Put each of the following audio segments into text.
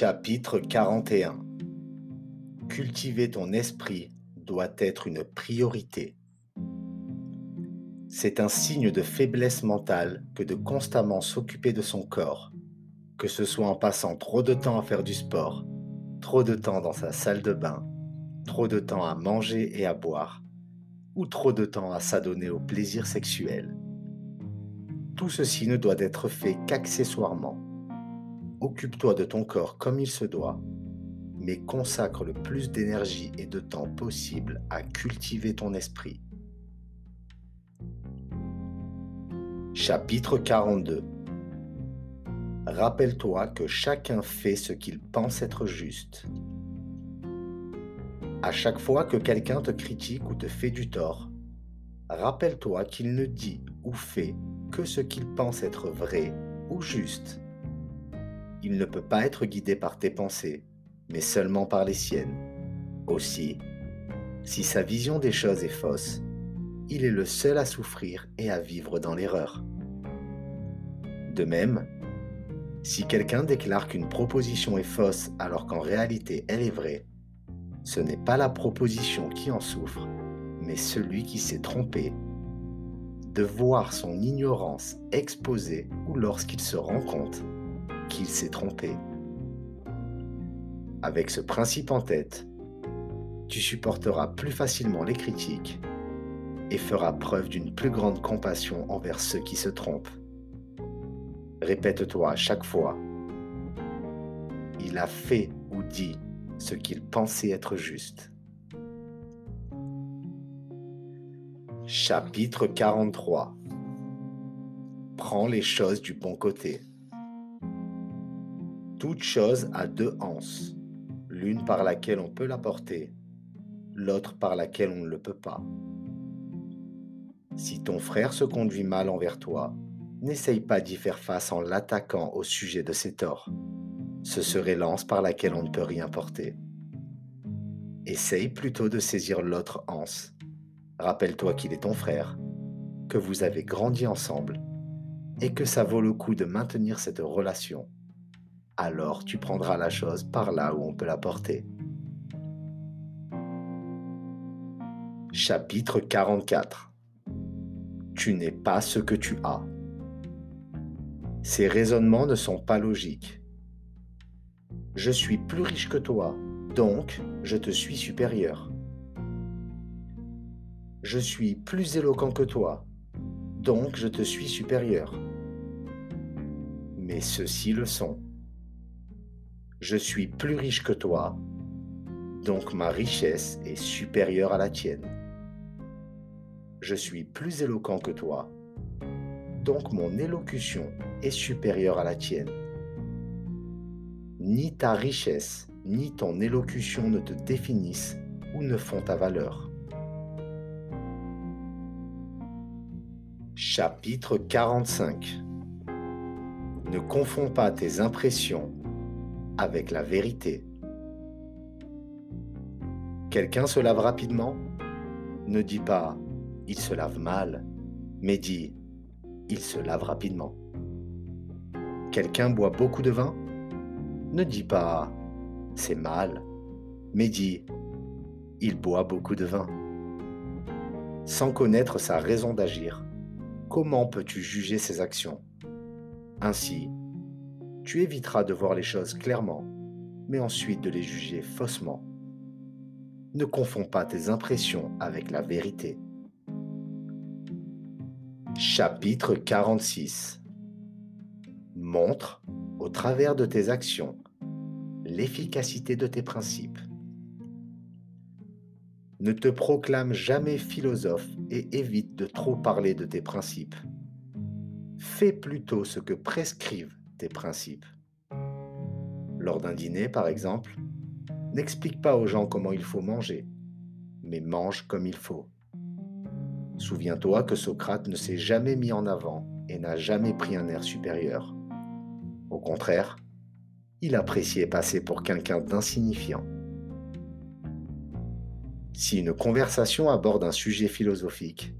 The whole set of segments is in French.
Chapitre 41 Cultiver ton esprit doit être une priorité. C'est un signe de faiblesse mentale que de constamment s'occuper de son corps, que ce soit en passant trop de temps à faire du sport, trop de temps dans sa salle de bain, trop de temps à manger et à boire, ou trop de temps à s'adonner au plaisir sexuel. Tout ceci ne doit être fait qu'accessoirement. Occupe-toi de ton corps comme il se doit, mais consacre le plus d'énergie et de temps possible à cultiver ton esprit. Chapitre 42 Rappelle-toi que chacun fait ce qu'il pense être juste. À chaque fois que quelqu'un te critique ou te fait du tort, rappelle-toi qu'il ne dit ou fait que ce qu'il pense être vrai ou juste. Il ne peut pas être guidé par tes pensées, mais seulement par les siennes. Aussi, si sa vision des choses est fausse, il est le seul à souffrir et à vivre dans l'erreur. De même, si quelqu'un déclare qu'une proposition est fausse alors qu'en réalité elle est vraie, ce n'est pas la proposition qui en souffre, mais celui qui s'est trompé. De voir son ignorance exposée ou lorsqu'il se rend compte qu'il s'est trompé. Avec ce principe en tête, tu supporteras plus facilement les critiques et feras preuve d'une plus grande compassion envers ceux qui se trompent. Répète-toi à chaque fois, il a fait ou dit ce qu'il pensait être juste. Chapitre 43 Prends les choses du bon côté. Toute chose a deux anses, l'une par laquelle on peut la porter, l'autre par laquelle on ne le peut pas. Si ton frère se conduit mal envers toi, n'essaye pas d'y faire face en l'attaquant au sujet de ses torts. Ce serait l'anse par laquelle on ne peut rien porter. Essaye plutôt de saisir l'autre anse. Rappelle-toi qu'il est ton frère, que vous avez grandi ensemble et que ça vaut le coup de maintenir cette relation. Alors tu prendras la chose par là où on peut la porter. Chapitre 44 tu n'es pas ce que tu as. Ces raisonnements ne sont pas logiques. Je suis plus riche que toi, donc je te suis supérieur. Je suis plus éloquent que toi, donc je te suis supérieur. Mais ceux-ci le sont. Je suis plus riche que toi, donc ma richesse est supérieure à la tienne je suis plus éloquent que toi, donc mon élocution est supérieure à la tienne. Ni ta richesse, ni ton élocution ne te définissent ou ne font ta valeur. Chapitre 45 Ne confonds pas tes impressions avec la vérité. Quelqu'un se lave rapidement? Ne dis pas il se lave mal, mais dit, il se lave rapidement. Quelqu'un boit beaucoup de vin? Ne dis pas, c'est mal, mais dit, il boit beaucoup de vin. Sans connaître sa raison d'agir, comment peux-tu juger ses actions? Ainsi, tu éviteras de voir les choses clairement, mais ensuite de les juger faussement. Ne confonds pas tes impressions avec la vérité. Chapitre 46 Montre, au travers de tes actions, l'efficacité de tes principes. Ne te proclame jamais philosophe et évite de trop parler de tes principes. Fais plutôt ce que prescrivent principes. Lors d'un dîner, par exemple, n'explique pas aux gens comment il faut manger, mais mange comme il faut. Souviens-toi que Socrate ne s'est jamais mis en avant et n'a jamais pris un air supérieur. Au contraire, il appréciait passer pour quelqu'un d'insignifiant. Si une conversation aborde un sujet philosophique,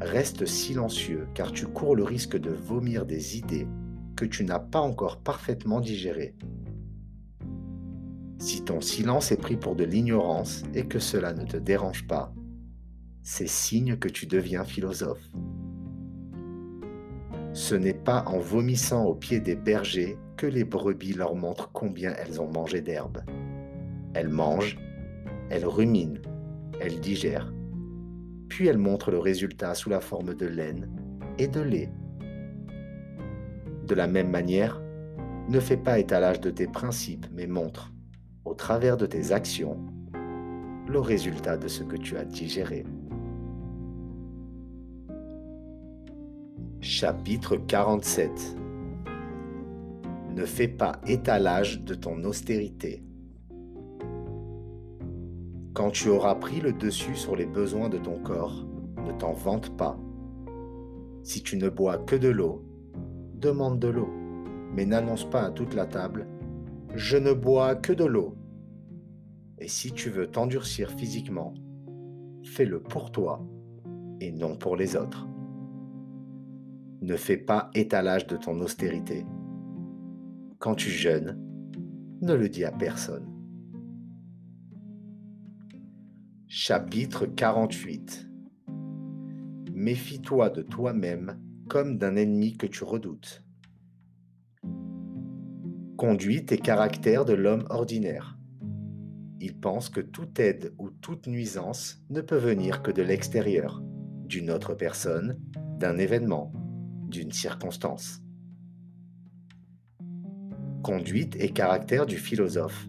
reste silencieux car tu cours le risque de vomir des idées que tu n'as pas encore parfaitement digérées. Si ton silence est pris pour de l'ignorance et que cela ne te dérange pas, c'est signe que tu deviens philosophe. Ce n'est pas en vomissant au pied des bergers que les brebis leur montrent combien elles ont mangé d'herbe. Elles mangent, elles ruminent, elles digèrent, puis elles montrent le résultat sous la forme de laine et de lait. De la même manière, ne fais pas étalage de tes principes, mais montre, au travers de tes actions, le résultat de ce que tu as digéré. Chapitre 47 Ne fais pas étalage de ton austérité. Quand tu auras pris le dessus sur les besoins de ton corps, ne t'en vante pas. Si tu ne bois que de l'eau, demande de l'eau, mais n'annonce pas à toute la table ⁇ Je ne bois que de l'eau ⁇ Et si tu veux t'endurcir physiquement, fais-le pour toi et non pour les autres. Ne fais pas étalage de ton austérité. Quand tu jeûnes, ne le dis à personne. Chapitre 48 Méfie-toi de toi-même comme d'un ennemi que tu redoutes. Conduite et caractère de l'homme ordinaire. Il pense que toute aide ou toute nuisance ne peut venir que de l'extérieur, d'une autre personne, d'un événement, d'une circonstance. Conduite et caractère du philosophe.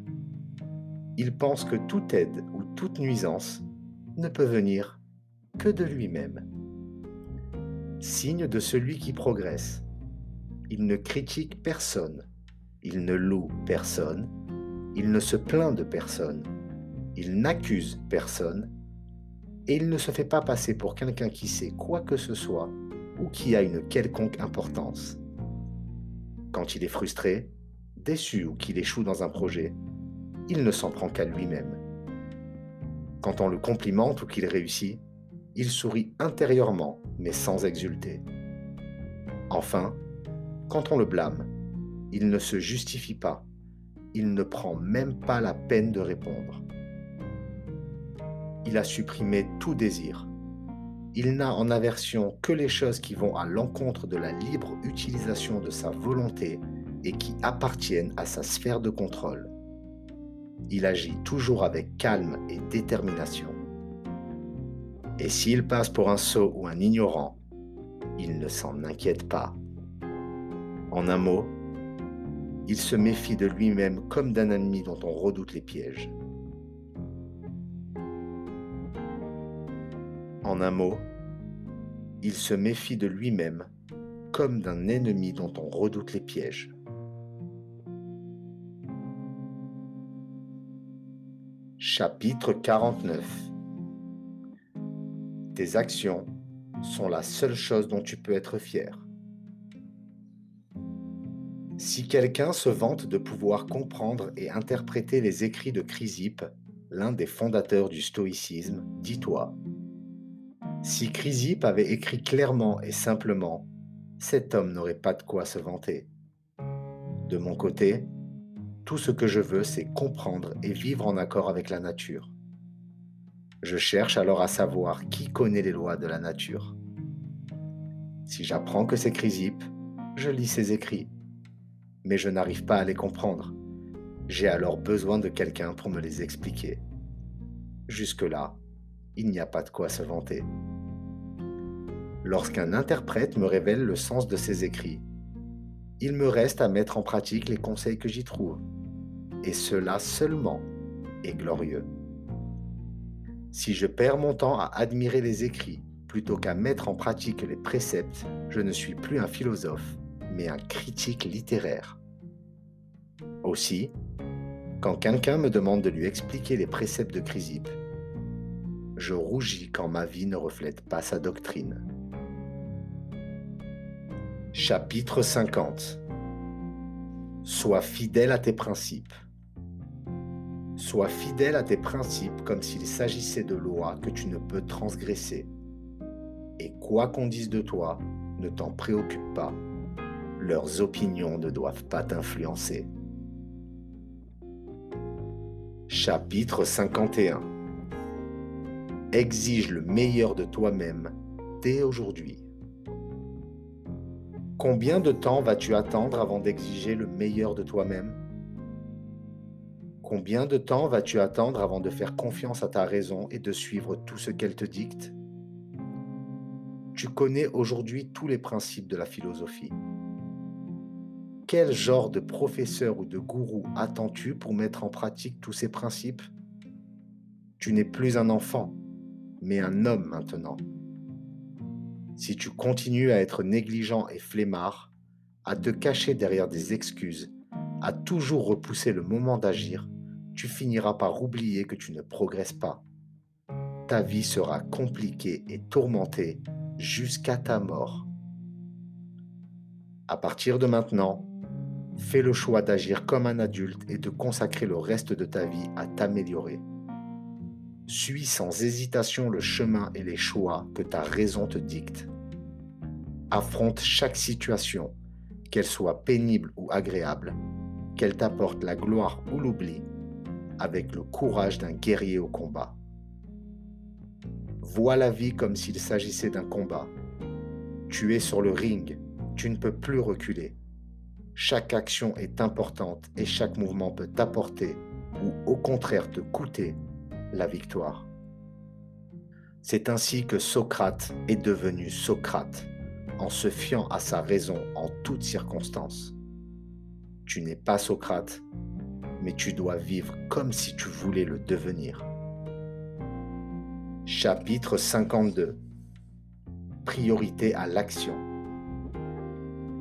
Il pense que toute aide ou toute nuisance ne peut venir que de lui-même. Signe de celui qui progresse. Il ne critique personne, il ne loue personne, il ne se plaint de personne, il n'accuse personne, et il ne se fait pas passer pour quelqu'un qui sait quoi que ce soit ou qui a une quelconque importance. Quand il est frustré, déçu ou qu'il échoue dans un projet, il ne s'en prend qu'à lui-même. Quand on le complimente ou qu'il réussit, il sourit intérieurement mais sans exulter. Enfin, quand on le blâme, il ne se justifie pas, il ne prend même pas la peine de répondre. Il a supprimé tout désir, il n'a en aversion que les choses qui vont à l'encontre de la libre utilisation de sa volonté et qui appartiennent à sa sphère de contrôle. Il agit toujours avec calme et détermination. Et s'il passe pour un sot ou un ignorant, il ne s'en inquiète pas. En un mot, il se méfie de lui-même comme d'un ennemi dont on redoute les pièges. En un mot, il se méfie de lui-même comme d'un ennemi dont on redoute les pièges. Chapitre 49 Tes actions sont la seule chose dont tu peux être fier. Si quelqu'un se vante de pouvoir comprendre et interpréter les écrits de Chrysippe, l'un des fondateurs du stoïcisme, dis-toi si Chrysippe avait écrit clairement et simplement, cet homme n'aurait pas de quoi se vanter. De mon côté, tout ce que je veux, c'est comprendre et vivre en accord avec la nature. Je cherche alors à savoir qui connaît les lois de la nature. Si j'apprends que c'est Chrysippe, je lis ses écrits, mais je n'arrive pas à les comprendre. J'ai alors besoin de quelqu'un pour me les expliquer. Jusque-là, il n'y a pas de quoi se vanter lorsqu'un interprète me révèle le sens de ses écrits. Il me reste à mettre en pratique les conseils que j'y trouve. Et cela seulement est glorieux. Si je perds mon temps à admirer les écrits plutôt qu'à mettre en pratique les préceptes, je ne suis plus un philosophe, mais un critique littéraire. Aussi, quand quelqu'un me demande de lui expliquer les préceptes de Chrysippe, je rougis quand ma vie ne reflète pas sa doctrine. Chapitre 50 Sois fidèle à tes principes. Sois fidèle à tes principes comme s'il s'agissait de lois que tu ne peux transgresser. Et quoi qu'on dise de toi, ne t'en préoccupe pas. Leurs opinions ne doivent pas t'influencer. Chapitre 51 Exige le meilleur de toi-même dès aujourd'hui. Combien de temps vas-tu attendre avant d'exiger le meilleur de toi-même? Combien de temps vas-tu attendre avant de faire confiance à ta raison et de suivre tout ce qu'elle te dicte? Tu connais aujourd'hui tous les principes de la philosophie. Quel genre de professeur ou de gourou attends-tu pour mettre en pratique tous ces principes? Tu n'es plus un enfant, mais un homme maintenant. Si tu continues à être négligent et flemmard, à te cacher derrière des excuses, à toujours repousser le moment d'agir, tu finiras par oublier que tu ne progresses pas. Ta vie sera compliquée et tourmentée jusqu'à ta mort. À partir de maintenant, Fais le choix d'agir comme un adulte et de consacrer le reste de ta vie à t'améliorer. Suis sans hésitation le chemin et les choix que ta raison te dicte. Affronte chaque situation, qu'elle soit pénible ou agréable, qu'elle t'apporte la gloire ou l'oubli, avec le courage d'un guerrier au combat. Vois la vie comme s'il s'agissait d'un combat. Tu es sur le ring, tu ne peux plus reculer. Chaque action est importante et chaque mouvement peut t'apporter ou au contraire te coûter la victoire. C'est ainsi que Socrate est devenu Socrate, en se fiant à sa raison en toutes circonstances. Tu n'es pas Socrate, mais tu dois vivre comme si tu voulais le devenir. Chapitre 52 Priorité à l'action.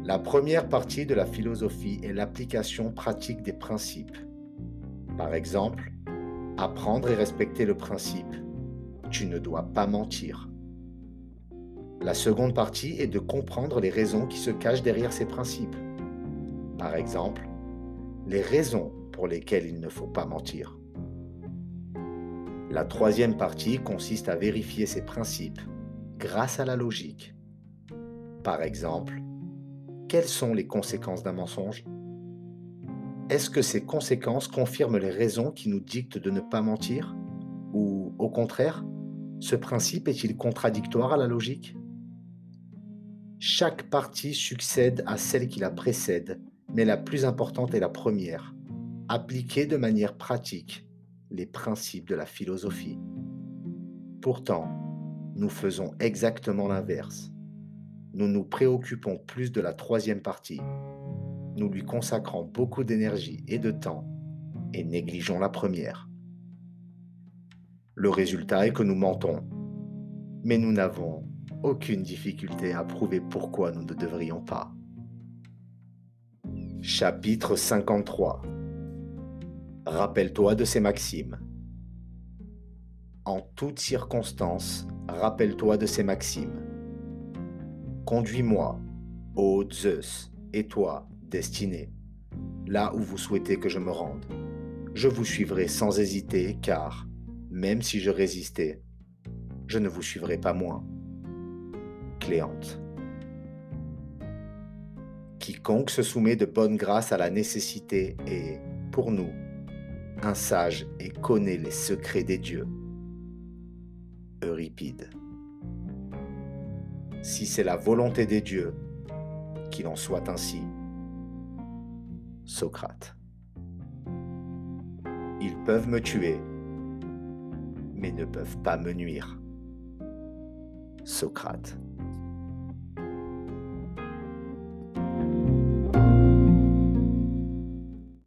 La première partie de la philosophie est l'application pratique des principes. Par exemple, apprendre et respecter le principe ⁇ tu ne dois pas mentir ⁇ La seconde partie est de comprendre les raisons qui se cachent derrière ces principes. Par exemple, les raisons pour lesquelles il ne faut pas mentir. La troisième partie consiste à vérifier ces principes grâce à la logique. Par exemple, quelles sont les conséquences d'un mensonge? Est-ce que ces conséquences confirment les raisons qui nous dictent de ne pas mentir? Ou au contraire, ce principe est-il contradictoire à la logique? Chaque partie succède à celle qui la précède, mais la plus importante est la première, appliquer de manière pratique les principes de la philosophie. Pourtant, nous faisons exactement l'inverse nous nous préoccupons plus de la troisième partie. Nous lui consacrons beaucoup d'énergie et de temps et négligeons la première. Le résultat est que nous mentons, mais nous n'avons aucune difficulté à prouver pourquoi nous ne devrions pas. Chapitre 53 Rappelle-toi de ces maximes. En toutes circonstances, rappelle-toi de ces maximes. Conduis-moi, ô Zeus, et toi, destinée, là où vous souhaitez que je me rende. Je vous suivrai sans hésiter, car, même si je résistais, je ne vous suivrai pas moins. Cléante. Quiconque se soumet de bonne grâce à la nécessité est, pour nous, un sage et connaît les secrets des dieux. Euripide si c'est la volonté des dieux, qu'il en soit ainsi. Socrate. Ils peuvent me tuer, mais ne peuvent pas me nuire. Socrate.